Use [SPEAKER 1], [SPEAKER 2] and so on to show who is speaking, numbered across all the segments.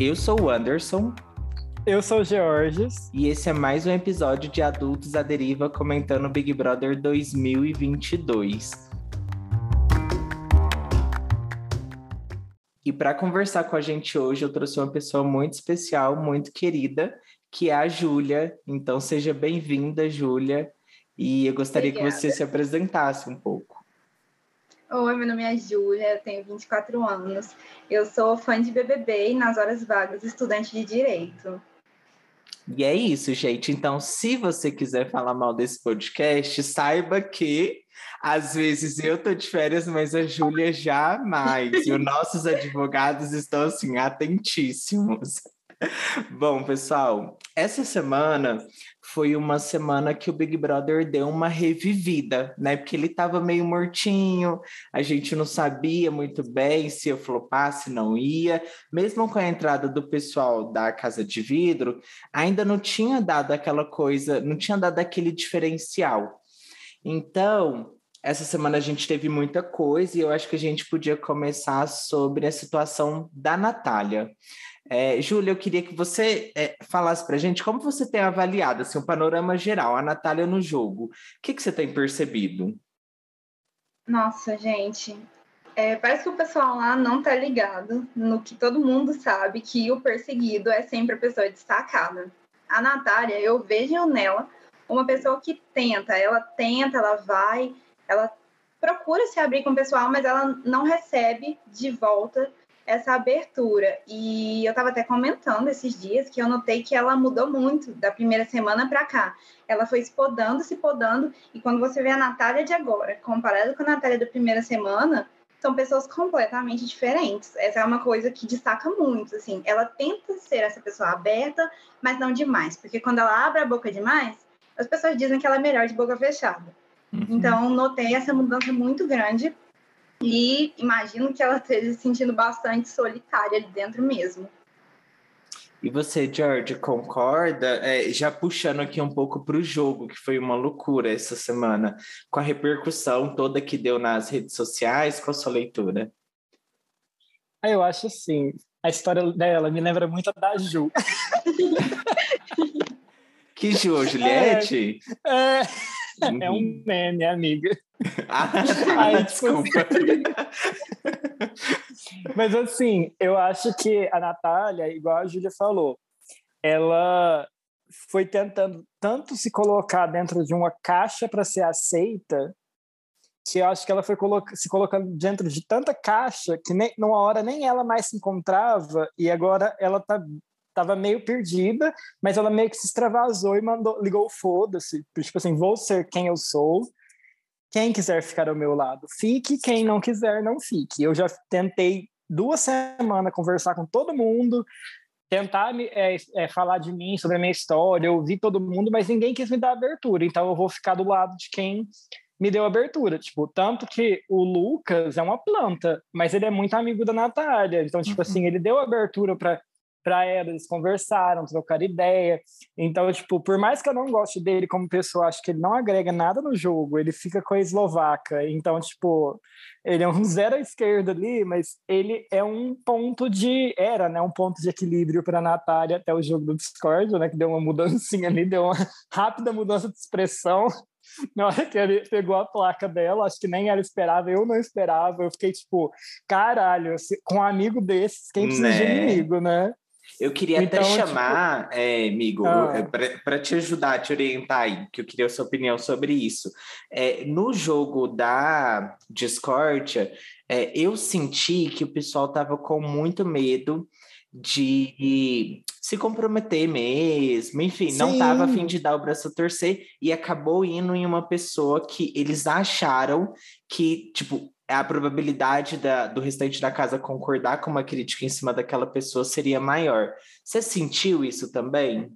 [SPEAKER 1] Eu sou o Anderson.
[SPEAKER 2] Eu sou o Georges.
[SPEAKER 1] E esse é mais um episódio de Adultos à Deriva comentando Big Brother 2022. E para conversar com a gente hoje, eu trouxe uma pessoa muito especial, muito querida, que é a Júlia. Então seja bem-vinda, Júlia. E eu gostaria Obrigada. que você se apresentasse um pouco.
[SPEAKER 3] Oi, meu nome é Júlia, eu tenho 24 anos. Eu sou fã de BBB e, nas horas vagas, estudante de Direito.
[SPEAKER 1] E é isso, gente. Então, se você quiser falar mal desse podcast, saiba que às vezes eu tô de férias, mas a Júlia jamais. e os nossos advogados estão assim atentíssimos. Bom, pessoal, essa semana foi uma semana que o Big Brother deu uma revivida, né? Porque ele estava meio mortinho, a gente não sabia muito bem se ia flopar, se não ia. Mesmo com a entrada do pessoal da Casa de Vidro, ainda não tinha dado aquela coisa, não tinha dado aquele diferencial. Então, essa semana a gente teve muita coisa e eu acho que a gente podia começar sobre a situação da Natália. É, Júlia, eu queria que você é, falasse para a gente como você tem avaliado assim, o panorama geral, a Natália no jogo. O que, que você tem percebido?
[SPEAKER 3] Nossa, gente, é, parece que o pessoal lá não tá ligado no que todo mundo sabe, que o perseguido é sempre a pessoa destacada. A Natália, eu vejo nela uma pessoa que tenta, ela tenta, ela vai, ela procura se abrir com o pessoal, mas ela não recebe de volta essa abertura. E eu estava até comentando esses dias que eu notei que ela mudou muito da primeira semana para cá. Ela foi se podando, se podando, e quando você vê a Natália de agora, comparada com a Natália da primeira semana, são pessoas completamente diferentes. Essa é uma coisa que destaca muito, assim. Ela tenta ser essa pessoa aberta, mas não demais, porque quando ela abre a boca demais, as pessoas dizem que ela é melhor de boca fechada. Uhum. Então, notei essa mudança muito grande e imagino que ela esteja se sentindo bastante solitária ali dentro mesmo.
[SPEAKER 1] E você, George, concorda? É, já puxando aqui um pouco para o jogo, que foi uma loucura essa semana, com a repercussão toda que deu nas redes sociais, com a sua leitura?
[SPEAKER 2] Ah, eu acho assim, a história dela me lembra muito da Ju.
[SPEAKER 1] que Ju, Juliette?
[SPEAKER 2] É, é, uhum. é um meme, amiga.
[SPEAKER 1] Ah, Ai, desculpa.
[SPEAKER 2] Mas assim, eu acho que a Natália, igual a Júlia falou, ela foi tentando tanto se colocar dentro de uma caixa para ser aceita, que eu acho que ela foi coloca se colocando dentro de tanta caixa que nem, numa hora nem ela mais se encontrava e agora ela tá tava meio perdida, mas ela meio que se extravasou e mandou, ligou foda-se, tipo assim, vou ser quem eu sou quem quiser ficar ao meu lado, fique. Quem não quiser, não fique. Eu já tentei duas semanas conversar com todo mundo, tentar é, é, falar de mim, sobre a minha história, ouvir todo mundo, mas ninguém quis me dar abertura. Então eu vou ficar do lado de quem me deu abertura. Tipo, tanto que o Lucas é uma planta, mas ele é muito amigo da Natália. Então, tipo uhum. assim, ele deu abertura para para ela, eles conversaram, trocaram ideia. Então, tipo, por mais que eu não goste dele como pessoa, acho que ele não agrega nada no jogo, ele fica com a eslovaca. Então, tipo, ele é um zero à esquerda ali, mas ele é um ponto de era, né, um ponto de equilíbrio para a Natália até o jogo do Discord, né, que deu uma mudancinha ali, deu uma rápida mudança de expressão. Na hora que ele pegou a placa dela, acho que nem ela esperava, eu não esperava. Eu fiquei tipo, caralho, com um amigo desses, quem precisa né? de inimigo, né?
[SPEAKER 1] Eu queria então, até tipo, chamar, tipo... é, amigo, ah. para te ajudar, te orientar aí, que eu queria a sua opinião sobre isso. É, no jogo da Discord, é, eu senti que o pessoal estava com muito medo de se comprometer mesmo, enfim, Sim. não estava a fim de dar o braço a torcer e acabou indo em uma pessoa que eles acharam que, tipo, a probabilidade da, do restante da casa concordar com uma crítica em cima daquela pessoa seria maior. Você sentiu isso também?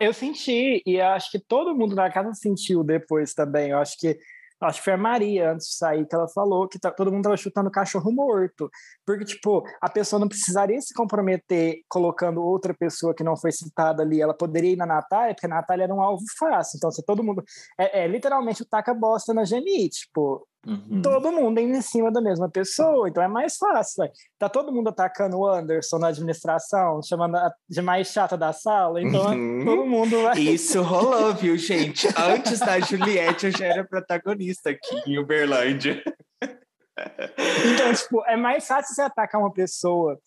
[SPEAKER 2] Eu senti, e acho que todo mundo na casa sentiu depois também. Eu acho que acho que foi a Maria antes de sair que ela falou que tá, todo mundo estava chutando cachorro morto. Porque, tipo, a pessoa não precisaria se comprometer colocando outra pessoa que não foi citada ali. Ela poderia ir na Natália, porque a Natália era um alvo fácil. Então, se todo mundo. É, é literalmente o taca bosta na Geni. Tipo, Uhum. Todo mundo indo em cima da mesma pessoa, então é mais fácil. Véio. Tá todo mundo atacando o Anderson na administração, chamando a de mais chata da sala, então uhum. todo mundo vai.
[SPEAKER 1] Isso rolou, viu, gente? Antes da Juliette, eu já era protagonista aqui em Uberlândia.
[SPEAKER 2] Então, tipo, é mais fácil você atacar uma pessoa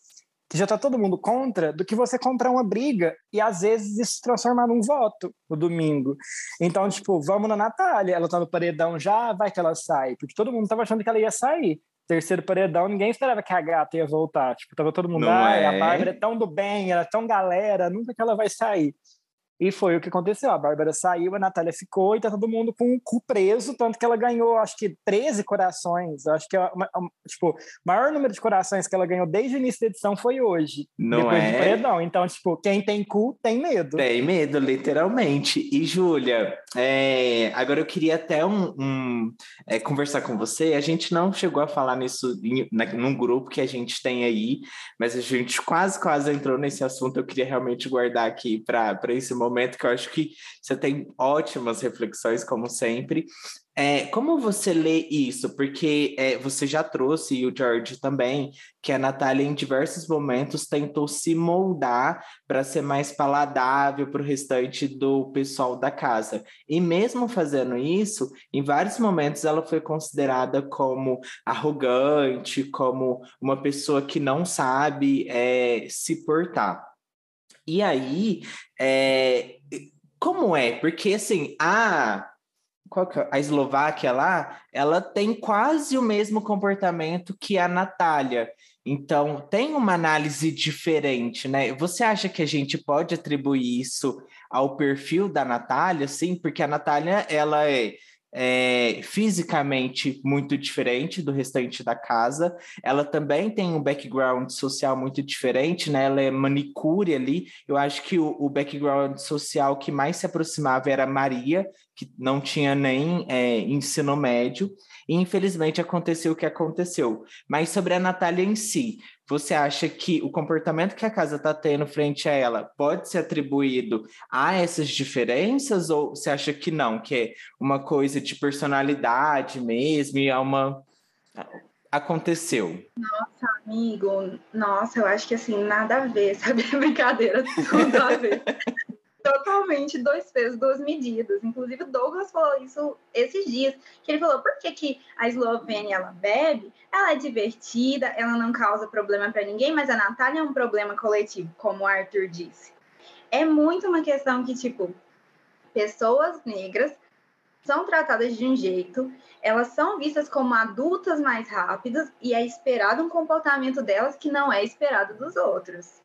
[SPEAKER 2] que já está todo mundo contra, do que você comprar uma briga e às vezes isso se transformar num voto no domingo. Então, tipo, vamos na Natália, ela tá no paredão já, vai que ela sai, porque todo mundo tava achando que ela ia sair. Terceiro paredão, ninguém esperava que a gata ia voltar. Tipo, tava todo mundo, ah, é. a Bárbara é tão do bem, ela é tão galera, nunca que ela vai sair. E foi o que aconteceu. A Bárbara saiu, a Natália ficou e tá todo mundo com o cu preso, tanto que ela ganhou, acho que 13 corações. Acho que, é uma, uma, tipo, o maior número de corações que ela ganhou desde o início da edição foi hoje.
[SPEAKER 1] Não depois é?
[SPEAKER 2] do paredão. Então, tipo, quem tem cu tem medo.
[SPEAKER 1] Tem medo, literalmente. E, Júlia, é, agora eu queria até um, um é, conversar com você. A gente não chegou a falar nisso em, na, num grupo que a gente tem aí, mas a gente quase, quase entrou nesse assunto. Eu queria realmente guardar aqui para esse momento momento que eu acho que você tem ótimas reflexões, como sempre. É, como você lê isso? Porque é, você já trouxe, e o George também, que a Natália, em diversos momentos, tentou se moldar para ser mais paladável para o restante do pessoal da casa. E mesmo fazendo isso, em vários momentos ela foi considerada como arrogante, como uma pessoa que não sabe é, se portar. E aí, é, como é? Porque assim, a é? a Eslováquia lá, ela tem quase o mesmo comportamento que a Natália. Então, tem uma análise diferente, né? Você acha que a gente pode atribuir isso ao perfil da Natália? Sim, porque a Natália, ela é é, fisicamente muito diferente do restante da casa. Ela também tem um background social muito diferente, né? Ela é manicure ali. Eu acho que o, o background social que mais se aproximava era Maria, que não tinha nem é, ensino médio. E infelizmente aconteceu o que aconteceu. Mas sobre a Natália em si, você acha que o comportamento que a casa está tendo frente a ela pode ser atribuído a essas diferenças ou você acha que não, que é uma coisa de personalidade mesmo e é uma aconteceu?
[SPEAKER 3] Nossa, amigo, nossa, eu acho que assim, nada a ver, sabe? Brincadeira, tudo a ver totalmente dois pesos, duas medidas. Inclusive, o Douglas falou isso esses dias, que ele falou, por que, que a Eslovênia, ela bebe? Ela é divertida, ela não causa problema para ninguém, mas a Natália é um problema coletivo, como o Arthur disse. É muito uma questão que, tipo, pessoas negras são tratadas de um jeito, elas são vistas como adultas mais rápidas e é esperado um comportamento delas que não é esperado dos outros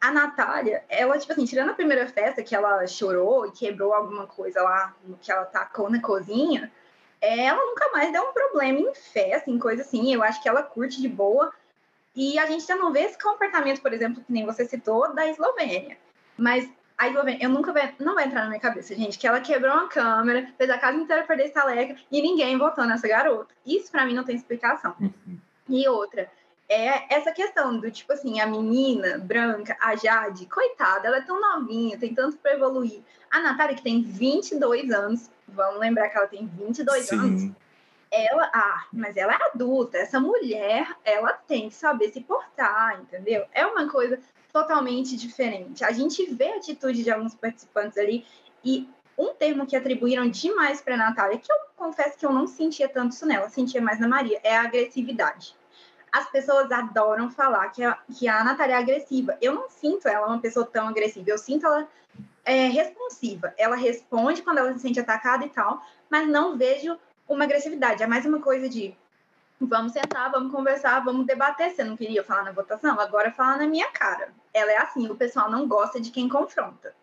[SPEAKER 3] a Natália, ela, tipo assim, tirando a primeira festa que ela chorou e quebrou alguma coisa lá no que ela tacou na cozinha, ela nunca mais deu um problema em festa, em coisa assim. Eu acho que ela curte de boa. E a gente já não vê esse comportamento, por exemplo, que nem você citou, da Eslovênia. Mas a Eslovênia, eu nunca vai, não vai entrar na minha cabeça, gente, que ela quebrou uma câmera, fez a casa inteira perder estaleca e ninguém votou nessa garota. Isso para mim não tem explicação. Uhum. E outra, é essa questão do tipo assim, a menina branca, a Jade, coitada, ela é tão novinha, tem tanto para evoluir. A Natália, que tem 22 anos, vamos lembrar que ela tem 22 Sim. anos. Ela, ah, mas ela é adulta, essa mulher, ela tem que saber se portar, entendeu? É uma coisa totalmente diferente. A gente vê a atitude de alguns participantes ali e um termo que atribuíram demais para Natália, que eu confesso que eu não sentia tanto isso nela, sentia mais na Maria, é a agressividade as pessoas adoram falar que a, que a Natália é agressiva. Eu não sinto ela uma pessoa tão agressiva, eu sinto ela é, responsiva. Ela responde quando ela se sente atacada e tal, mas não vejo uma agressividade. É mais uma coisa de vamos sentar, vamos conversar, vamos debater. Você não queria falar na votação? Agora fala na minha cara. Ela é assim, o pessoal não gosta de quem confronta.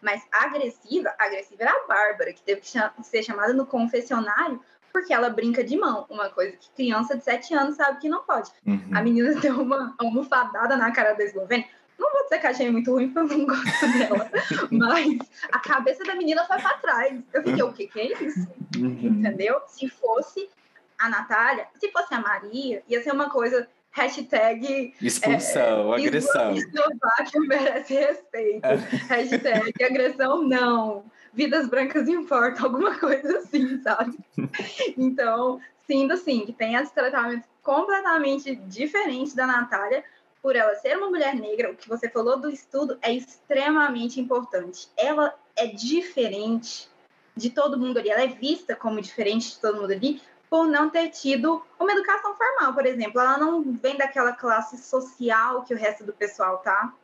[SPEAKER 3] Mas agressiva, agressiva era a Bárbara, que teve que ser chamada no confessionário porque ela brinca de mão, uma coisa que criança de 7 anos sabe que não pode. Uhum. A menina deu uma almofadada na cara da Eslovênia. Não vou dizer que achei muito ruim, porque eu não gosto dela. mas a cabeça da menina foi para trás. Eu fiquei, o que, que é isso? Uhum. Entendeu? Se fosse a Natália, se fosse a Maria, ia ser uma coisa hashtag
[SPEAKER 1] expulsão, é, agressão.
[SPEAKER 3] Eslováquia merece respeito. hashtag agressão não vidas brancas importam, alguma coisa assim, sabe? Então, Sinto sim que tem esse tratamento completamente diferente da Natália, por ela ser uma mulher negra, o que você falou do estudo é extremamente importante. Ela é diferente de todo mundo ali, ela é vista como diferente de todo mundo ali por não ter tido uma educação formal, por exemplo. Ela não vem daquela classe social que o resto do pessoal tá.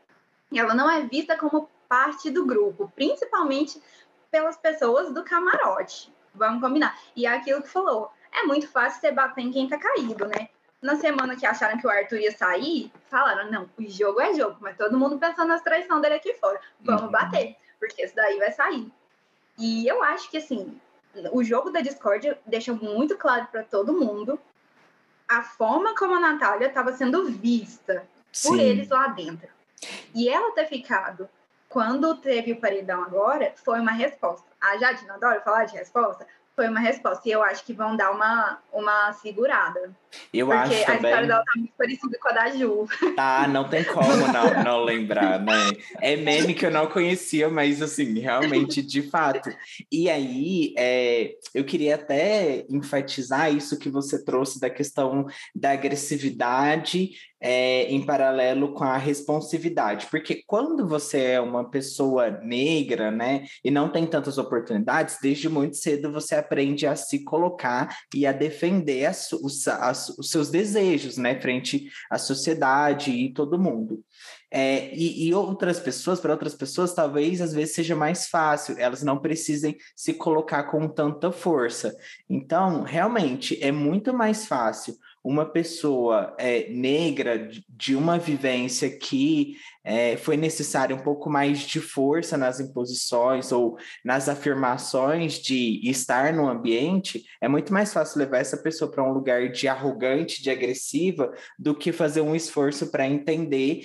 [SPEAKER 3] Ela não é vista como parte do grupo, principalmente pelas pessoas do camarote. Vamos combinar. E é aquilo que falou. É muito fácil você bater em quem tá caído, né? Na semana que acharam que o Arthur ia sair, falaram: não, o jogo é jogo, mas todo mundo pensando nas traições dele aqui fora. Vamos uhum. bater, porque isso daí vai sair. E eu acho que, assim, o jogo da Discord deixa muito claro para todo mundo a forma como a Natália estava sendo vista Sim. por eles lá dentro. E ela ter ficado quando teve o paredão agora, foi uma resposta. A Jade não adora falar de resposta, foi uma resposta. E eu acho que vão dar uma, uma segurada.
[SPEAKER 1] Eu
[SPEAKER 3] porque
[SPEAKER 1] acho
[SPEAKER 3] a história dela tá muito parecida com a da Ju.
[SPEAKER 1] Tá, não tem como não, não lembrar, né? É meme que eu não conhecia, mas assim, realmente, de fato. E aí, é, eu queria até enfatizar isso que você trouxe da questão da agressividade é, em paralelo com a responsividade, porque quando você é uma pessoa negra, né, e não tem tantas oportunidades, desde muito cedo você aprende a se colocar e a defender as, os, as, os seus desejos, né, frente à sociedade e todo mundo. É, e, e, outras pessoas, para outras pessoas, talvez às vezes seja mais fácil, elas não precisem se colocar com tanta força. Então, realmente, é muito mais fácil uma pessoa é, negra de uma vivência que é, foi necessária um pouco mais de força nas imposições ou nas afirmações de estar no ambiente, é muito mais fácil levar essa pessoa para um lugar de arrogante, de agressiva, do que fazer um esforço para entender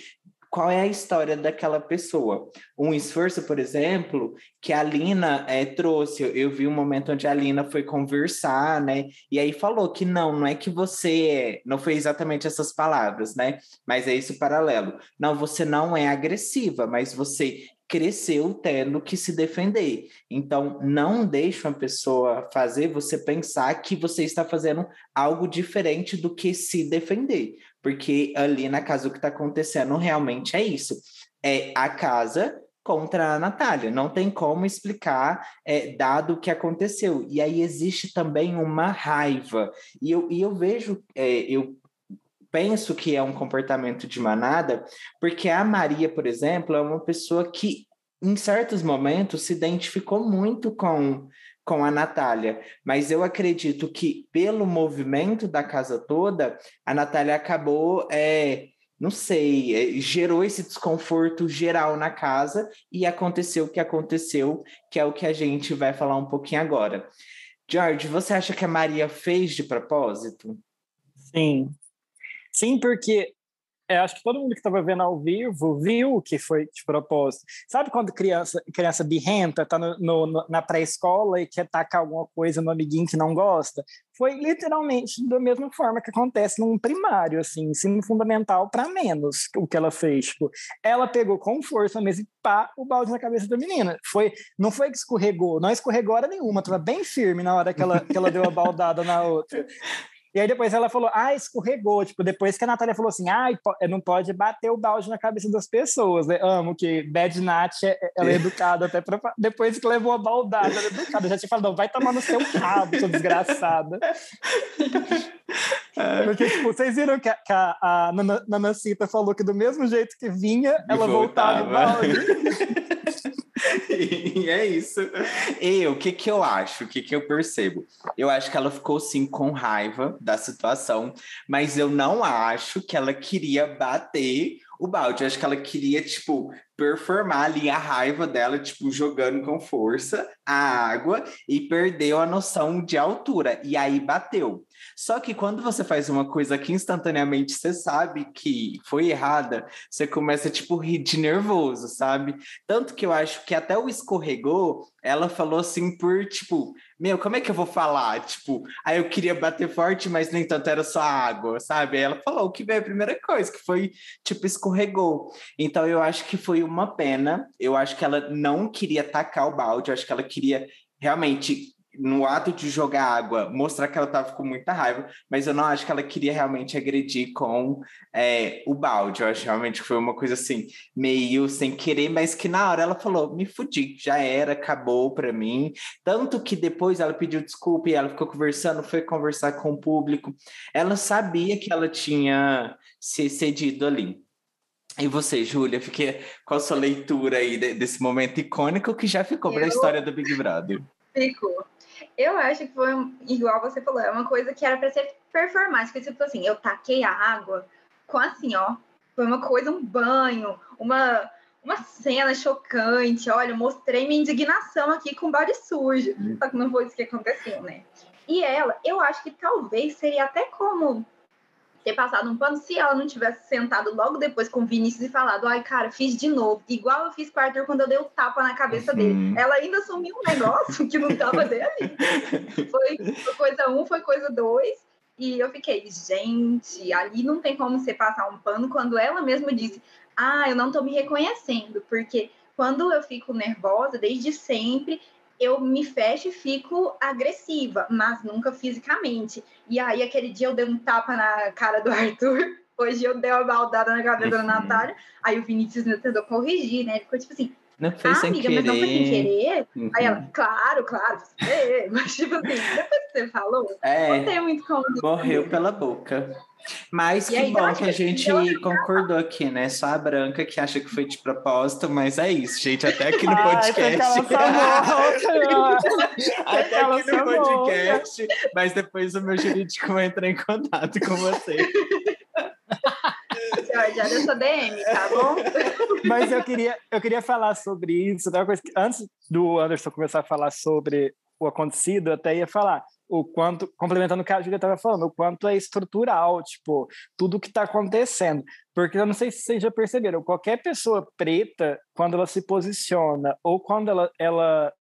[SPEAKER 1] qual é a história daquela pessoa. Um esforço, por exemplo, que a Lina é, trouxe. Eu vi um momento onde a Lina foi conversar, né? E aí falou que não, não é que você é, não foi exatamente essas palavras, né? Mas é esse paralelo. Não, você não é agressiva, mas você cresceu tendo que se defender. Então, não deixe uma pessoa fazer você pensar que você está fazendo algo diferente do que se defender. Porque ali na casa o que está acontecendo realmente é isso. É a casa contra a Natália. Não tem como explicar, é, dado o que aconteceu. E aí existe também uma raiva. E eu, e eu vejo, é, eu penso que é um comportamento de manada, porque a Maria, por exemplo, é uma pessoa que, em certos momentos, se identificou muito com, com a Natália, mas eu acredito que, pelo movimento da casa toda, a Natália acabou. É, não sei, é, gerou esse desconforto geral na casa e aconteceu o que aconteceu, que é o que a gente vai falar um pouquinho agora. George, você acha que a Maria fez de propósito?
[SPEAKER 2] Sim, Sim, porque eu acho que todo mundo que estava vendo ao vivo viu que foi de propósito. Sabe quando criança criança birrenta, está na pré-escola e quer tacar alguma coisa no amiguinho que não gosta? Foi literalmente da mesma forma que acontece num primário, assim, ensino fundamental para menos o que ela fez. Tipo, ela pegou com força mesmo e pá, o balde na cabeça da menina. Foi, não foi que escorregou, não escorregou hora nenhuma, estava bem firme na hora que ela, que ela deu a baldada na outra. E aí depois ela falou, ah, escorregou. Tipo, depois que a Natália falou assim, ah, não pode bater o balde na cabeça das pessoas. Né? Amo que Bad Nat, é, é, ela é educada até pra... Depois que levou a baldada, ela é educada. Já tinha falado, não, vai tomar no seu rabo, sua desgraçada. Porque, tipo, vocês viram que a, que a, a Nanacita falou que do mesmo jeito que vinha, ela voltava, voltava o balde.
[SPEAKER 1] e é isso. E o que que eu acho? O que que eu percebo? Eu acho que ela ficou sim com raiva da situação, mas eu não acho que ela queria bater o balde. Eu acho que ela queria, tipo, performar ali a raiva dela, tipo, jogando com força a água e perdeu a noção de altura. E aí bateu. Só que quando você faz uma coisa que instantaneamente você sabe que foi errada, você começa, tipo, rir de nervoso, sabe? Tanto que eu acho que até o escorregou, ela falou assim por, tipo, meu, como é que eu vou falar? Tipo, aí eu queria bater forte, mas nem tanto era só água, sabe? Aí ela falou que veio a primeira coisa, que foi, tipo, escorregou. Então eu acho que foi uma pena. Eu acho que ela não queria tacar o balde, eu acho que ela queria realmente no ato de jogar água, mostrar que ela estava com muita raiva, mas eu não acho que ela queria realmente agredir com é, o balde. Eu acho realmente que foi uma coisa assim, meio sem querer, mas que na hora ela falou: me fudi, já era, acabou para mim. Tanto que depois ela pediu desculpa e ela ficou conversando, foi conversar com o público. Ela sabia que ela tinha se cedido ali. E você, Júlia, fiquei qual a sua leitura aí desse momento icônico que já ficou para a história do Big Brother?
[SPEAKER 3] Ficou. Eu acho que foi, igual você falou, é uma coisa que era para ser performática. Tipo assim, eu taquei a água com assim, ó. Foi uma coisa, um banho, uma, uma cena chocante. Olha, mostrei minha indignação aqui com body sujo. Hum. Só que não foi isso que aconteceu, né? E ela, eu acho que talvez seria até como ter passado um pano se ela não tivesse sentado logo depois com o Vinícius e falado, ai, cara, fiz de novo, igual eu fiz com o Arthur quando eu dei o tapa na cabeça uhum. dele. Ela ainda assumiu um negócio que não tava dele. Foi, foi coisa um, foi coisa dois. E eu fiquei, gente, ali não tem como você passar um pano quando ela mesma disse, ah, eu não tô me reconhecendo, porque quando eu fico nervosa, desde sempre, eu me fecho e fico agressiva, mas nunca fisicamente. E aí, aquele dia eu dei um tapa na cara do Arthur, hoje eu dei uma baldada na cabeça da uhum. Natália, aí o Vinícius tentou corrigir, né? Ele ficou tipo assim,
[SPEAKER 1] não fez ah, sem amiga, querer. mas não foi sem querer?
[SPEAKER 3] Uhum. Aí ela, claro, claro, mas tipo assim, depois que você falou, é, não tem muito como...
[SPEAKER 1] Morreu pela boca. Mas e que aí, bom que a gente concordou aqui, né? Só a Branca que acha que foi de propósito, mas é isso, gente. Até aqui no podcast. Até aqui no podcast. Mas depois o meu jurídico vai entrar em contato com você.
[SPEAKER 3] Jorge, DM, tá bom?
[SPEAKER 2] Mas eu queria, eu queria falar sobre isso. Que, antes do Anderson começar a falar sobre o acontecido, eu até ia falar o quanto, complementando o que a Júlia estava falando, o quanto é estrutural, tipo, tudo que está acontecendo. Porque eu não sei se vocês já perceberam, qualquer pessoa preta, quando ela se posiciona ou quando ela, ela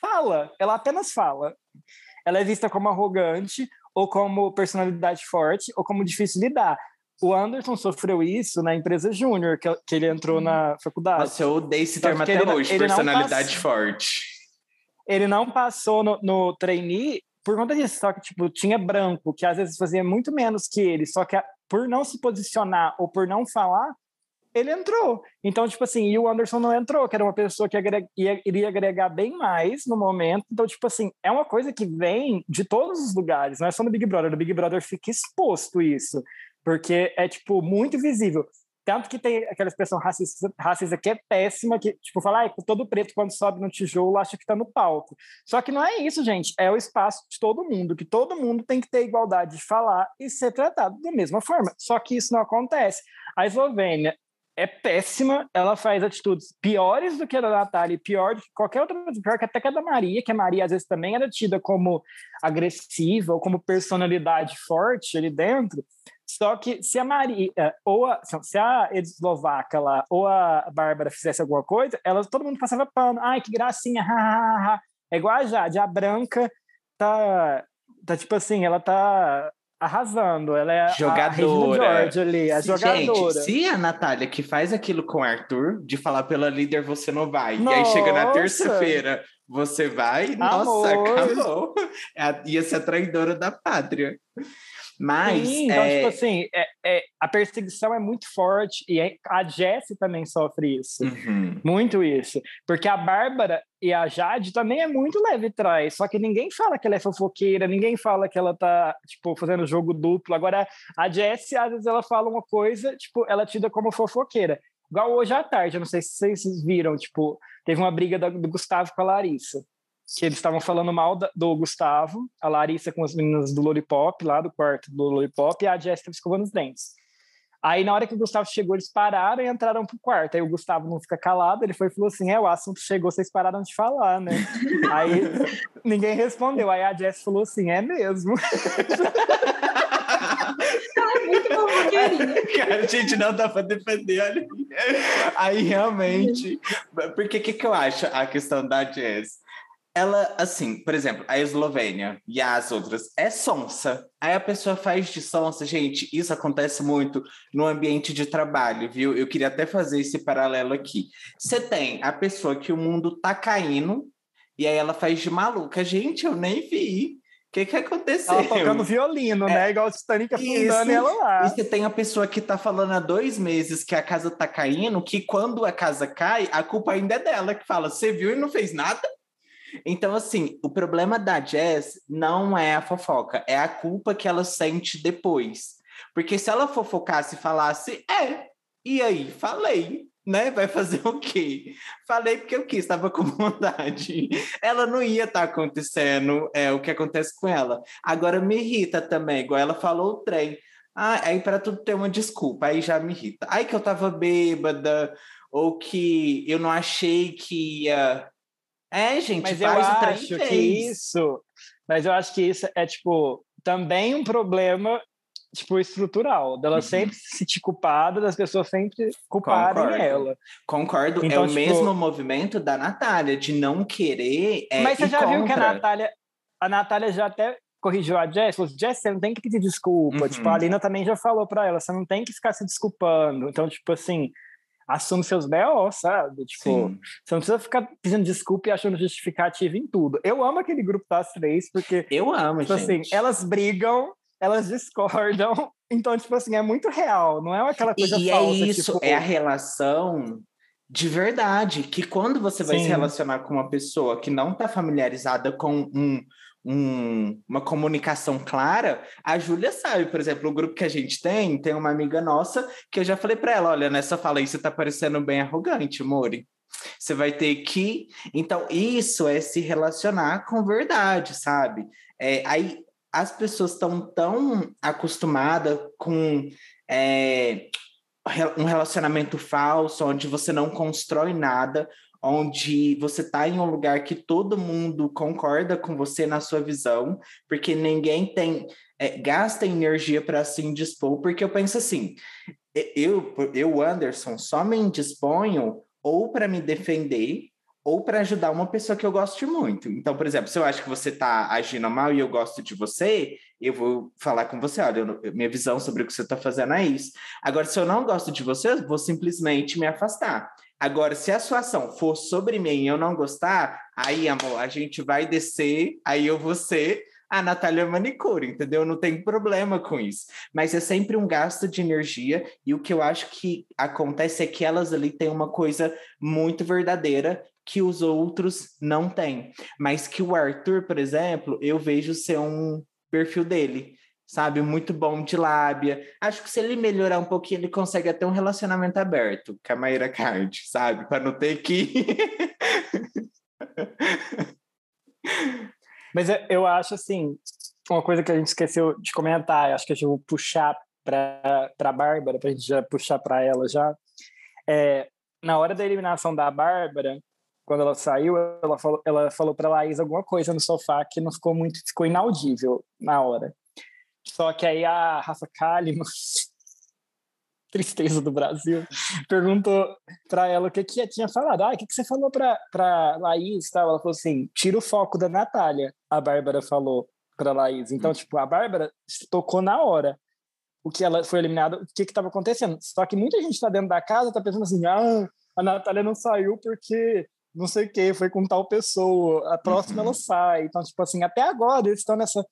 [SPEAKER 2] fala, ela apenas fala, ela é vista como arrogante ou como personalidade forte ou como difícil de lidar. O Anderson sofreu isso na empresa júnior, que, que ele entrou na faculdade.
[SPEAKER 1] Nossa, eu odeio esse termo até ele, hoje, personalidade forte
[SPEAKER 2] ele não passou no, no trainee por conta disso, só que, tipo, tinha branco, que às vezes fazia muito menos que ele, só que por não se posicionar ou por não falar, ele entrou. Então, tipo assim, e o Anderson não entrou, que era uma pessoa que agrega, ia, iria agregar bem mais no momento. Então, tipo assim, é uma coisa que vem de todos os lugares, não é só no Big Brother. No Big Brother fica exposto isso, porque é, tipo, muito visível. Tanto que tem aquela expressão racista, racista que é péssima, que, tipo, fala, ah, todo preto quando sobe no tijolo acha que tá no palco. Só que não é isso, gente. É o espaço de todo mundo, que todo mundo tem que ter igualdade de falar e ser tratado da mesma forma. Só que isso não acontece. A Eslovênia é péssima, ela faz atitudes piores do que a da Natália, pior do que qualquer outra, pior que até que a da Maria, que a Maria às vezes também era tida como agressiva ou como personalidade forte ali dentro. Só que se a Maria, ou a, se a Eslovaca lá, ou a Bárbara fizesse alguma coisa, ela, todo mundo passava pano. Ai, que gracinha, ha, ha, ha. É igual a Jade, a Branca tá, tá tipo assim, ela tá arrasando. Ela é
[SPEAKER 1] jogadora.
[SPEAKER 2] a George ali, a jogadora.
[SPEAKER 1] Gente, se a Natália que faz aquilo com o Arthur, de falar pela líder, você não vai. Nossa. E aí chega na terça-feira, você vai, Amor. nossa, acabou. É ia ser a traidora da pátria. Mas.
[SPEAKER 2] Sim, então, é... tipo assim, é, é, a perseguição é muito forte e é, a Jessie também sofre isso. Uhum. Muito isso. Porque a Bárbara e a Jade também é muito leve atrás. Só que ninguém fala que ela é fofoqueira, ninguém fala que ela tá, tipo, fazendo jogo duplo. Agora, a Jessie, às vezes, ela fala uma coisa, tipo, ela é tida como fofoqueira. Igual hoje à tarde, eu não sei se vocês viram, tipo, teve uma briga do Gustavo com a Larissa que eles estavam falando mal do Gustavo, a Larissa com as meninas do Lollipop, lá do quarto do Lollipop, e a Jéssica escovando os dentes. Aí, na hora que o Gustavo chegou, eles pararam e entraram pro quarto. Aí o Gustavo não fica calado, ele foi e falou assim: É, o assunto chegou, vocês pararam de falar, né? Aí ninguém respondeu. Aí a Jess falou assim: É mesmo.
[SPEAKER 3] Ela é muito fofoqueirinha.
[SPEAKER 1] Cara, gente, não dá pra defender ali. Aí realmente. Porque o que, que eu acho a questão da Jess? Ela, assim, por exemplo, a Eslovênia e as outras é sonsa. Aí a pessoa faz de sonsa, gente, isso acontece muito no ambiente de trabalho, viu? Eu queria até fazer esse paralelo aqui. Você tem a pessoa que o mundo tá caindo E aí ela faz de maluca. Gente, eu nem vi. O que, que aconteceu?
[SPEAKER 2] Ela tocando violino, é. né? Igual o Titanic afundando ela lá.
[SPEAKER 1] E você tem a pessoa que tá falando há dois meses que a casa tá caindo, que quando a casa cai, a culpa ainda é dela, que fala, você viu e não fez nada? Então, assim, o problema da Jazz não é a fofoca, é a culpa que ela sente depois. Porque se ela fofocasse e falasse, é, e aí, falei, né? Vai fazer o quê? Falei porque eu quis, estava com vontade. Ela não ia estar tá acontecendo é, o que acontece com ela. Agora me irrita também, igual ela falou o trem. Ah, aí para tudo ter uma desculpa, aí já me irrita. Aí que eu tava bêbada, ou que eu não achei que ia é, gente,
[SPEAKER 2] mas eu acho que isso, mas eu acho que isso é tipo também um problema tipo estrutural, dela uhum. sempre se sentir culpada, das pessoas sempre culparem Concordo. ela.
[SPEAKER 1] Concordo, então, é o tipo... mesmo movimento da Natália de não querer é,
[SPEAKER 2] Mas você já
[SPEAKER 1] contra.
[SPEAKER 2] viu que a Natália a Natália já até corrigiu a Jess, falou, Jess, você não tem que pedir desculpa. Uhum. Tipo, a Alina também já falou para ela, você não tem que ficar se desculpando. Então, tipo assim, assume seus B.O., sabe? Tipo, Sim. você não precisa ficar pedindo desculpa e achando justificativa em tudo. Eu amo aquele grupo das três, porque.
[SPEAKER 1] Eu amo, tipo assim,
[SPEAKER 2] gente. assim, elas brigam, elas discordam. Então, tipo assim, é muito real, não é aquela coisa
[SPEAKER 1] e
[SPEAKER 2] é falsa.
[SPEAKER 1] E é isso, tipo... é a relação de verdade, que quando você vai Sim. se relacionar com uma pessoa que não está familiarizada com um um, uma comunicação clara, a Júlia sabe, por exemplo, o grupo que a gente tem, tem uma amiga nossa que eu já falei para ela, olha, nessa fala aí você tá parecendo bem arrogante, Mori. Você vai ter que. Então, isso é se relacionar com verdade, sabe? É, aí as pessoas estão tão acostumadas com é, um relacionamento falso, onde você não constrói nada, onde você está em um lugar que todo mundo concorda com você na sua visão, porque ninguém tem é, gasta energia para se indispor, porque eu penso assim, eu, eu Anderson, só me indisponho ou para me defender ou para ajudar uma pessoa que eu gosto muito. Então, por exemplo, se eu acho que você está agindo mal e eu gosto de você, eu vou falar com você, olha, eu, minha visão sobre o que você está fazendo é isso. Agora, se eu não gosto de você, eu vou simplesmente me afastar. Agora, se a sua ação for sobre mim e eu não gostar, aí, amor, a gente vai descer, aí eu vou ser a Natália Manicure, entendeu? Não tem problema com isso. Mas é sempre um gasto de energia, e o que eu acho que acontece é que elas ali têm uma coisa muito verdadeira que os outros não têm. Mas que o Arthur, por exemplo, eu vejo ser um perfil dele sabe? Muito bom de lábia. Acho que se ele melhorar um pouquinho, ele consegue até um relacionamento aberto com a Maíra Card, sabe? Para não ter que.
[SPEAKER 2] Mas eu acho assim, uma coisa que a gente esqueceu de comentar, acho que eu vou puxar para a Bárbara, para a gente já puxar para ela já. É, na hora da eliminação da Bárbara, quando ela saiu, ela falou, ela falou para Laís alguma coisa no sofá que não ficou muito, ficou inaudível na hora. Só que aí a Rafa Kalimann, tristeza do Brasil, perguntou para ela o que que tinha falado. Ah, o que, que você falou para Laís? Tal? Ela falou assim: tira o foco da Natália. A Bárbara falou para Laís. Então, hum. tipo, a Bárbara tocou na hora o que ela foi eliminada, o que estava acontecendo. Só que muita gente está dentro da casa, está pensando assim: ah, a Natália não saiu porque não sei o que, foi com tal pessoa, a próxima uhum. ela sai. Então, tipo assim, até agora eles estão nessa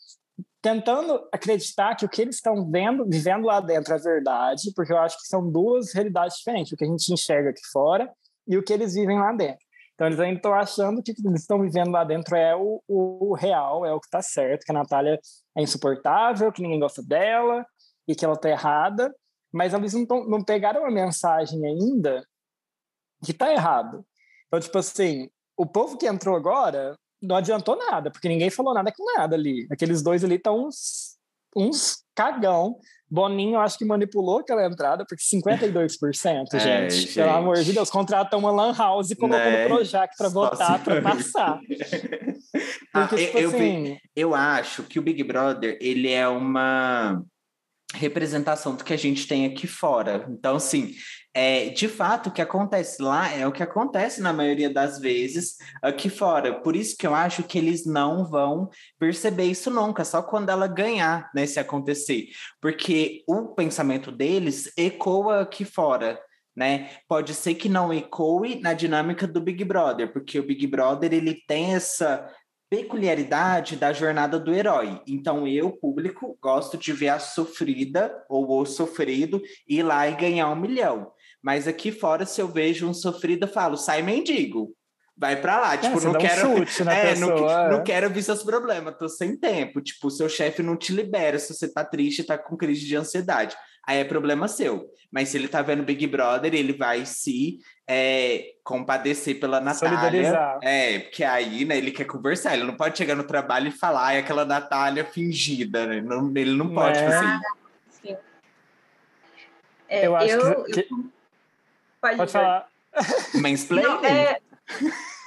[SPEAKER 2] tentando acreditar que o que eles estão vendo, vivendo lá dentro é verdade, porque eu acho que são duas realidades diferentes, o que a gente enxerga aqui fora e o que eles vivem lá dentro. Então eles ainda estão achando que o que eles estão vivendo lá dentro é o, o, real, é o que está certo, que a Natália é insuportável, que ninguém gosta dela e que ela está errada, mas eles não, tão, não pegaram a mensagem ainda que está errado. Então, tipo assim, o povo que entrou agora não adiantou nada, porque ninguém falou nada com nada ali. Aqueles dois ali estão uns, uns cagão. Boninho, acho que manipulou aquela entrada, porque 52%, é, gente, gente, Pelo amor de Deus, contrata uma Lan House e colocou né? no Projac para votar, para passar.
[SPEAKER 1] Porque, ah, tipo eu, assim... eu, eu acho que o Big Brother, ele é uma representação do que a gente tem aqui fora. Então, assim, é, de fato, o que acontece lá é o que acontece na maioria das vezes aqui fora. Por isso que eu acho que eles não vão perceber isso nunca, só quando ela ganhar, né, se acontecer. Porque o pensamento deles ecoa aqui fora. né? Pode ser que não ecoe na dinâmica do Big Brother, porque o Big Brother ele tem essa peculiaridade da jornada do herói. Então, eu, público, gosto de ver a sofrida ou o sofrido ir lá e ganhar um milhão. Mas aqui fora, se eu vejo um sofrido, eu falo, sai mendigo. Vai pra lá, tipo,
[SPEAKER 2] você
[SPEAKER 1] não
[SPEAKER 2] um
[SPEAKER 1] quero.
[SPEAKER 2] na
[SPEAKER 1] é, não,
[SPEAKER 2] pessoa,
[SPEAKER 1] não
[SPEAKER 2] é.
[SPEAKER 1] quero ver seus problemas, tô sem tempo. Tipo, seu chefe não te libera se você tá triste, tá com crise de ansiedade. Aí é problema seu. Mas se ele tá vendo Big Brother, ele vai se é, compadecer pela Natália.
[SPEAKER 2] Solidarizar.
[SPEAKER 1] É, porque aí, né, ele quer conversar. Ele não pode chegar no trabalho e falar, ai, aquela Natália fingida, né? Não, ele não pode
[SPEAKER 2] É.
[SPEAKER 1] fazer isso.
[SPEAKER 3] Sim. É,
[SPEAKER 2] Eu acho
[SPEAKER 3] eu,
[SPEAKER 2] que-
[SPEAKER 3] eu- Pode,
[SPEAKER 2] falar.
[SPEAKER 1] Mansplaining?
[SPEAKER 3] Não, é,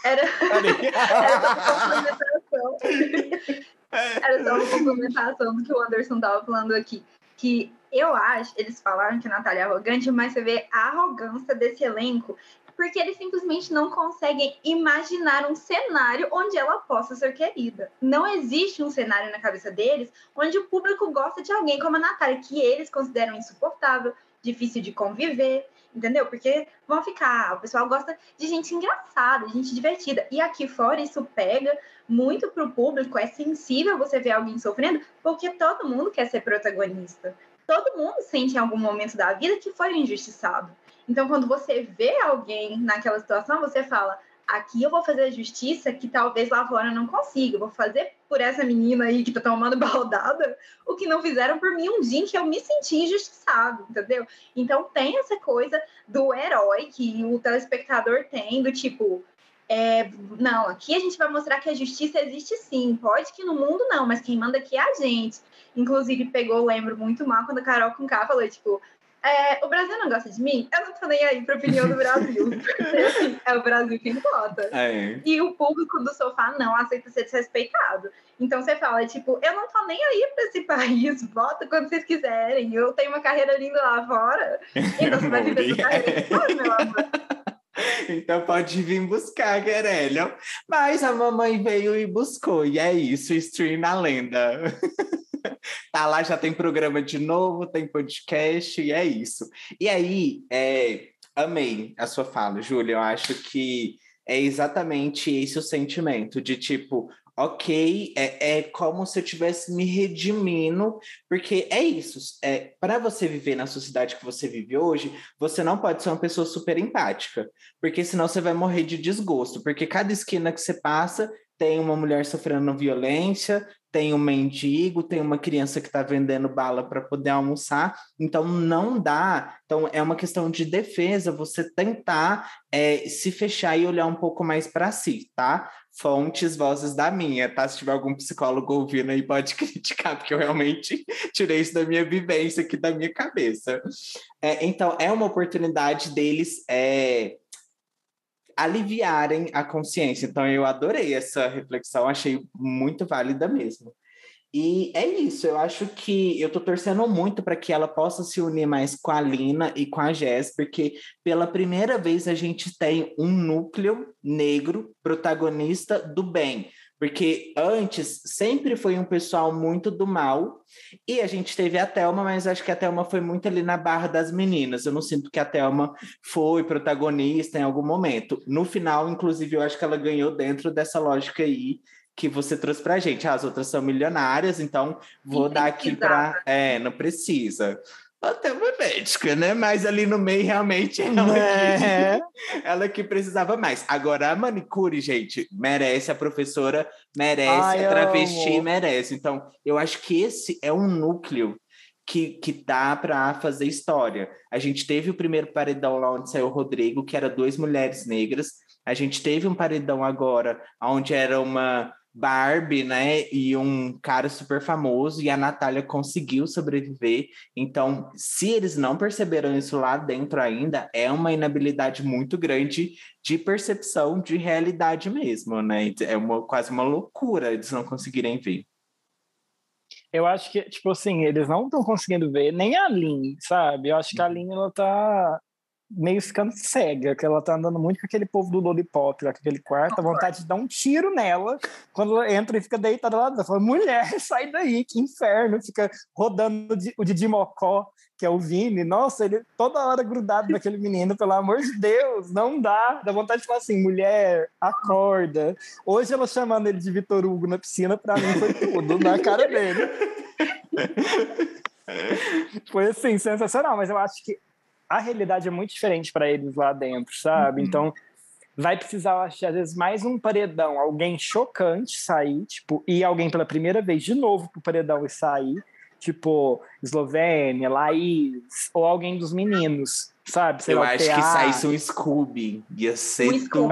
[SPEAKER 3] era, era só uma complementação. Era só uma complementação do que o Anderson estava falando aqui. Que eu acho, eles falaram que a Natália é arrogante, mas você vê a arrogância desse elenco, porque eles simplesmente não conseguem imaginar um cenário onde ela possa ser querida. Não existe um cenário na cabeça deles onde o público gosta de alguém como a Natália, que eles consideram insuportável, difícil de conviver, entendeu? Porque vão ficar, o pessoal gosta de gente engraçada, gente divertida. E aqui fora isso pega muito pro público, é sensível você ver alguém sofrendo, porque todo mundo quer ser protagonista. Todo mundo sente em algum momento da vida que foi injustiçado. Então, quando você vê alguém naquela situação, você fala: aqui eu vou fazer a justiça que talvez lá fora eu não consiga. Eu vou fazer por essa menina aí que tá tomando baldada o que não fizeram por mim um dia em que eu me senti injustiçado, entendeu? Então, tem essa coisa do herói que o telespectador tem, do tipo. É, não, aqui a gente vai mostrar que a justiça existe sim. Pode que no mundo não, mas quem manda aqui é a gente. Inclusive, pegou, lembro muito mal quando a Carol com K falou, tipo, é, o Brasil não gosta de mim? Eu não tô nem aí pra opinião do Brasil. É o Brasil quem vota.
[SPEAKER 1] É.
[SPEAKER 3] E o público do sofá não aceita ser desrespeitado. Então você fala, tipo, eu não tô nem aí pra esse país, vota quando vocês quiserem. Eu tenho uma carreira linda lá fora. Então você vai viver sua carreira fora, meu amor.
[SPEAKER 1] Então pode vir buscar, Guerelho. Mas a mamãe veio e buscou, e é isso, stream na lenda. tá lá, já tem programa de novo, tem podcast, e é isso. E aí, é, amei a sua fala, Júlia. Eu acho que é exatamente esse o sentimento de tipo, ok, é, é como se eu estivesse me redimindo, porque é isso. É, para você viver na sociedade que você vive hoje, você não pode ser uma pessoa super empática, porque senão você vai morrer de desgosto, porque cada esquina que você passa tem uma mulher sofrendo violência, tem um mendigo, tem uma criança que está vendendo bala para poder almoçar, então não dá. Então é uma questão de defesa você tentar é, se fechar e olhar um pouco mais para si, tá? Fontes, vozes da minha, tá? Se tiver algum psicólogo ouvindo aí, pode criticar, porque eu realmente tirei isso da minha vivência aqui, da minha cabeça. É, então, é uma oportunidade deles é, aliviarem a consciência. Então, eu adorei essa reflexão, achei muito válida mesmo. E é isso, eu acho que eu tô torcendo muito para que ela possa se unir mais com a Lina e com a Jess, porque pela primeira vez a gente tem um núcleo negro protagonista do bem. Porque antes sempre foi um pessoal muito do mal, e a gente teve a Thelma, mas acho que a Thelma foi muito ali na barra das meninas. Eu não sinto que a Thelma foi protagonista em algum momento. No final, inclusive, eu acho que ela ganhou dentro dessa lógica aí que você trouxe pra gente. Ah, as outras são milionárias, então vou dar aqui para. É, não precisa. Até uma médica, né? Mas ali no meio, realmente, ela,
[SPEAKER 2] É.
[SPEAKER 1] que, ela que precisava mais. Agora, a manicure, gente, merece, a professora merece,
[SPEAKER 2] Ai,
[SPEAKER 1] a travesti merece. Então, eu acho que esse é um núcleo que, que dá para fazer história. A gente teve o primeiro paredão lá onde saiu o Rodrigo, que era duas mulheres negras. A gente teve um paredão agora, onde era uma Barbie, né? E um cara super famoso, e a Natália conseguiu sobreviver. Então, se eles não perceberam isso lá dentro ainda, é uma inabilidade muito grande de percepção de realidade mesmo, né? É uma, quase uma loucura eles não conseguirem ver.
[SPEAKER 2] Eu acho que, tipo assim, eles não estão conseguindo ver, nem a Lin, sabe? Eu acho que a Lin, ela tá meio ficando cega, que ela tá andando muito com aquele povo do Lollipop, lá, aquele quarto, a vontade de dar um tiro nela quando entra e fica deitada lá. Fala, mulher, sai daí, que inferno. Fica rodando o Didi Mocó, que é o Vini. Nossa, ele toda hora grudado naquele menino, pelo amor de Deus, não dá. Dá vontade de falar assim, mulher, acorda. Hoje ela chamando ele de Vitor Hugo na piscina, pra mim foi tudo, na cara dele. Foi assim, sensacional, mas eu acho que a realidade é muito diferente para eles lá dentro, sabe? Uhum. Então, vai precisar, acho, às vezes, mais um paredão, alguém chocante sair, tipo, e alguém pela primeira vez de novo pro paredão e sair, tipo, Eslovênia, Laís, ou alguém dos meninos, sabe?
[SPEAKER 1] Sei eu lá, acho que saísse um Scooby, ia ser um tudo.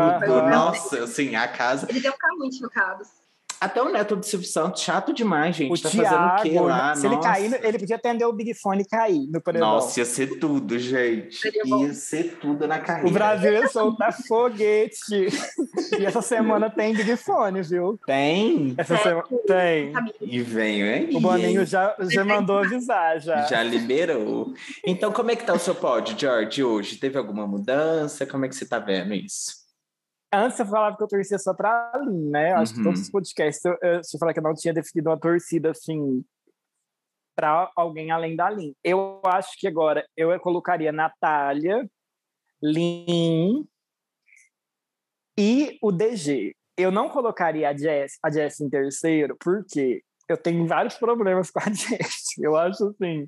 [SPEAKER 1] Nossa, assim, a casa.
[SPEAKER 3] Eles iam ficar muito chocados.
[SPEAKER 1] Até o neto do Silvio Santos, chato demais, gente. O tá Thiago, fazendo o quê lá?
[SPEAKER 2] Se Nossa. ele cair, ele podia atender o Big Fone e cair no paredão.
[SPEAKER 1] Nossa, ia ser tudo, gente. Ia ser tudo na carreira.
[SPEAKER 2] O Brasil ia soltar foguete. e essa semana tem Big Fone, viu?
[SPEAKER 1] Tem?
[SPEAKER 2] Essa semana tem.
[SPEAKER 1] E vem, hein?
[SPEAKER 2] O Boninho já, já mandou avisar, já.
[SPEAKER 1] Já liberou. Então, como é que tá o seu pódio, George, hoje? Teve alguma mudança? Como é que você tá vendo isso?
[SPEAKER 2] Antes eu falava que eu torcia só pra Lin, né? Acho uhum. que todos os podcasts eu, eu, eu falar que eu não tinha definido uma torcida assim para alguém além da Lin. Eu acho que agora eu colocaria Natália, Lin e o DG. Eu não colocaria a Jess, a Jess em terceiro, porque eu tenho vários problemas com a Jess. Eu acho assim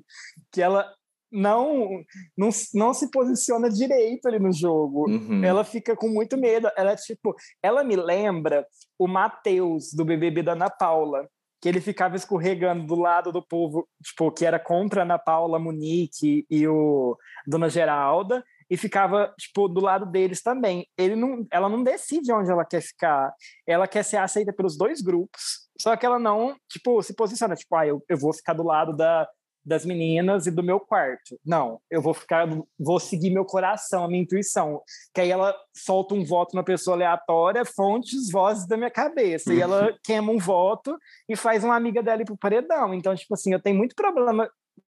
[SPEAKER 2] que ela não, não, não se posiciona direito ali no jogo. Uhum. Ela fica com muito medo. Ela é tipo, ela me lembra o Matheus do BBB da Ana Paula, que ele ficava escorregando do lado do povo, tipo, que era contra a Ana Paula, Monique e o Dona Geralda, e ficava tipo do lado deles também. Ele não, ela não decide onde ela quer ficar. Ela quer ser aceita pelos dois grupos. Só que ela não, tipo, se posiciona, tipo, ah, eu, eu vou ficar do lado da das meninas e do meu quarto. Não, eu vou ficar, vou seguir meu coração, a minha intuição. Que aí ela solta um voto na pessoa aleatória, fontes, vozes da minha cabeça. E ela queima um voto e faz uma amiga dela ir pro paredão. Então, tipo assim, eu tenho muito problema,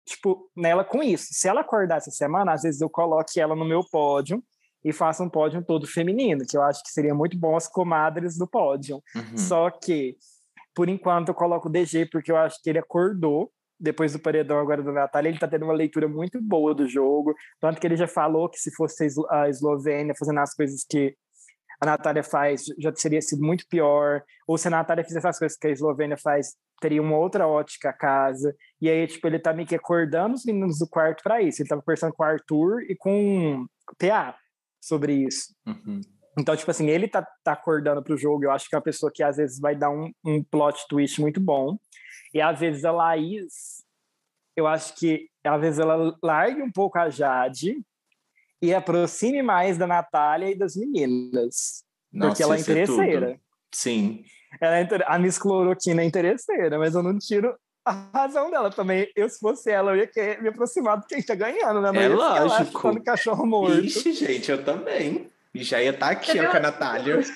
[SPEAKER 2] tipo, nela com isso. Se ela acordar essa semana, às vezes eu coloque ela no meu pódio e faça um pódio todo feminino, que eu acho que seria muito bom as comadres do pódio. Uhum. Só que, por enquanto, eu coloco o DG porque eu acho que ele acordou depois do paredão agora do Natália, ele está tendo uma leitura muito boa do jogo, tanto que ele já falou que se fosse a Eslovênia fazendo as coisas que a Natália faz, já teria sido muito pior, ou se a Natália fizesse as coisas que a Eslovênia faz, teria uma outra ótica a casa, e aí, tipo, ele tá meio que acordando os meninos do quarto para isso, ele tava conversando com o Arthur e com o PA sobre isso. Uhum. Então, tipo assim, ele tá, tá acordando pro jogo, eu acho que é uma pessoa que às vezes vai dar um, um plot twist muito bom, e às vezes a Laís, eu acho que às vezes ela largue um pouco a Jade e aproxime mais da Natália e das meninas. Nossa, porque ela é, é interesseira.
[SPEAKER 1] Sim.
[SPEAKER 2] Ela é inter... A Miss Cloroquina é interesseira, mas eu não tiro a razão dela também. Eu, se fosse ela, eu ia querer me aproximar de quem tá ganhando, né?
[SPEAKER 1] Não é lógico.
[SPEAKER 2] Lá, cachorro morto.
[SPEAKER 1] Ixi, gente, eu também. E já ia estar tá aqui, ó, com a Natália.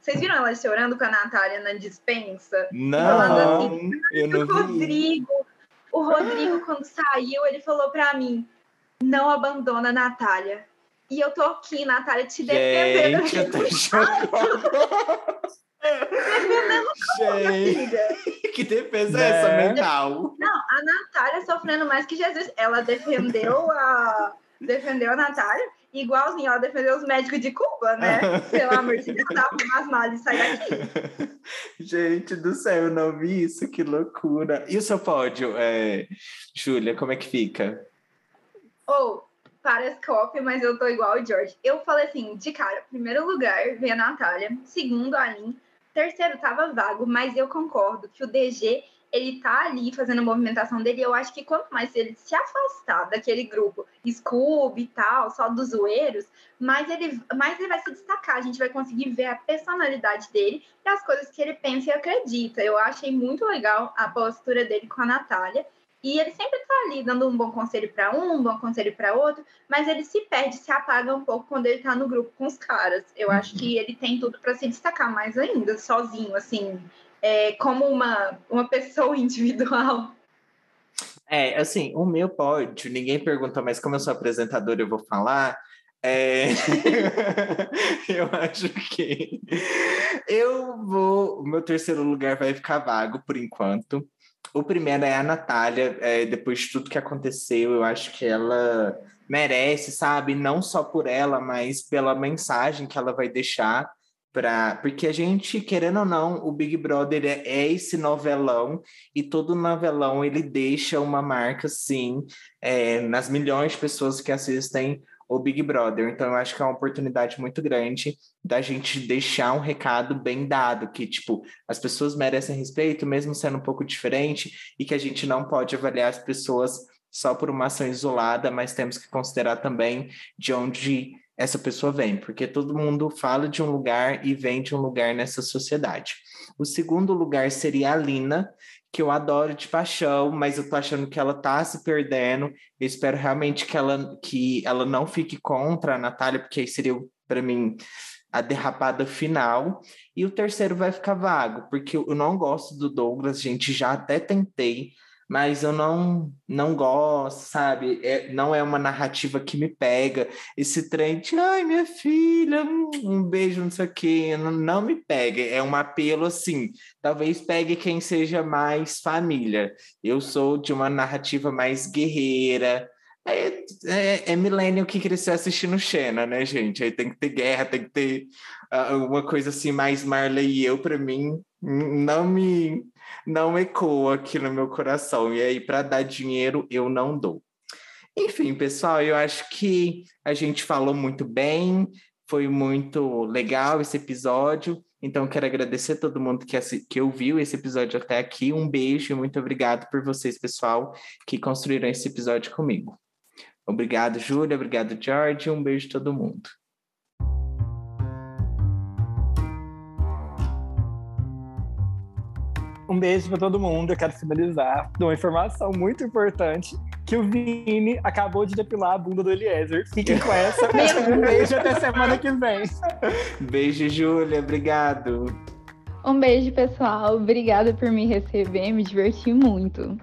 [SPEAKER 3] Vocês viram ela chorando com a Natália na dispensa?
[SPEAKER 1] Não, assim, eu não
[SPEAKER 3] vi. Rodrigo, o Rodrigo, quando saiu, ele falou para mim, não abandona a Natália. E eu tô aqui, Natália, te defendendo.
[SPEAKER 1] Gente, eu tô. Gente, que defesa é essa né? mental?
[SPEAKER 3] Não, a Natália sofrendo mais que Jesus. Ela defendeu a defendeu a Natália igualzinho, ela defendeu os médicos de Cuba, né? Pelo amor de Deus, dá pra umas malas e sair daqui.
[SPEAKER 1] Gente do céu, eu não vi isso, que loucura. E o seu pódio, é... Júlia, como é que fica?
[SPEAKER 3] Ou, oh, parece copy, mas eu tô igual o George. Eu falei assim, de cara, primeiro lugar, vem a Natália, segundo a Aline, terceiro tava vago, mas eu concordo que o DG ele tá ali fazendo a movimentação dele. Eu acho que quanto mais ele se afastar daquele grupo Scooby e tal, só dos zoeiros, mais ele, mais ele vai se destacar. A gente vai conseguir ver a personalidade dele e as coisas que ele pensa e acredita. Eu achei muito legal a postura dele com a Natália. E ele sempre tá ali dando um bom conselho para um, um bom conselho para outro, mas ele se perde, se apaga um pouco quando ele tá no grupo com os caras. Eu acho que ele tem tudo para se destacar mais ainda, sozinho, assim, é, como uma, uma pessoa individual.
[SPEAKER 1] É, assim, o meu pódio, ninguém perguntou, mas como eu sou apresentador, eu vou falar. É... eu acho que eu vou. O meu terceiro lugar vai ficar vago por enquanto. O primeiro é a Natália, é, depois de tudo que aconteceu, eu acho que ela merece, sabe? Não só por ela, mas pela mensagem que ela vai deixar. Pra... Porque a gente, querendo ou não, o Big Brother é, é esse novelão, e todo novelão ele deixa uma marca, sim, é, nas milhões de pessoas que assistem o Big Brother. Então, eu acho que é uma oportunidade muito grande da gente deixar um recado bem dado, que, tipo, as pessoas merecem respeito, mesmo sendo um pouco diferente, e que a gente não pode avaliar as pessoas só por uma ação isolada, mas temos que considerar também de onde essa pessoa vem, porque todo mundo fala de um lugar e vem de um lugar nessa sociedade. O segundo lugar seria a Lina, que eu adoro de paixão, mas eu tô achando que ela tá se perdendo. Eu espero realmente que ela, que ela não fique contra a Natália, porque aí seria, para mim, a derrapada final. E o terceiro vai ficar vago, porque eu não gosto do Douglas, gente, já até tentei, mas eu não não gosto, sabe? É, não é uma narrativa que me pega. Esse trem de, ai, minha filha, um beijo, não sei o quê, não, não me pega. É um apelo assim. Talvez pegue quem seja mais família. Eu sou de uma narrativa mais guerreira. É, é, é milênio que cresceu assistindo Xena, né, gente? Aí tem que ter guerra, tem que ter uh, uma coisa assim mais Marley e eu, para mim, não me não ecoa aqui no meu coração. E aí, para dar dinheiro, eu não dou. Enfim, pessoal, eu acho que a gente falou muito bem, foi muito legal esse episódio. Então, quero agradecer a todo mundo que, que ouviu esse episódio até aqui. Um beijo e muito obrigado por vocês, pessoal, que construíram esse episódio comigo. Obrigado, Júlia. Obrigado, George. Um beijo a todo mundo.
[SPEAKER 2] Um beijo para todo mundo. Eu quero finalizar de uma informação muito importante que o Vini acabou de depilar a bunda do Eliezer. Fiquem com essa. um beijo até semana que vem.
[SPEAKER 1] Beijo, Júlia. Obrigado.
[SPEAKER 4] Um beijo, pessoal. Obrigada por me receber. Me diverti muito.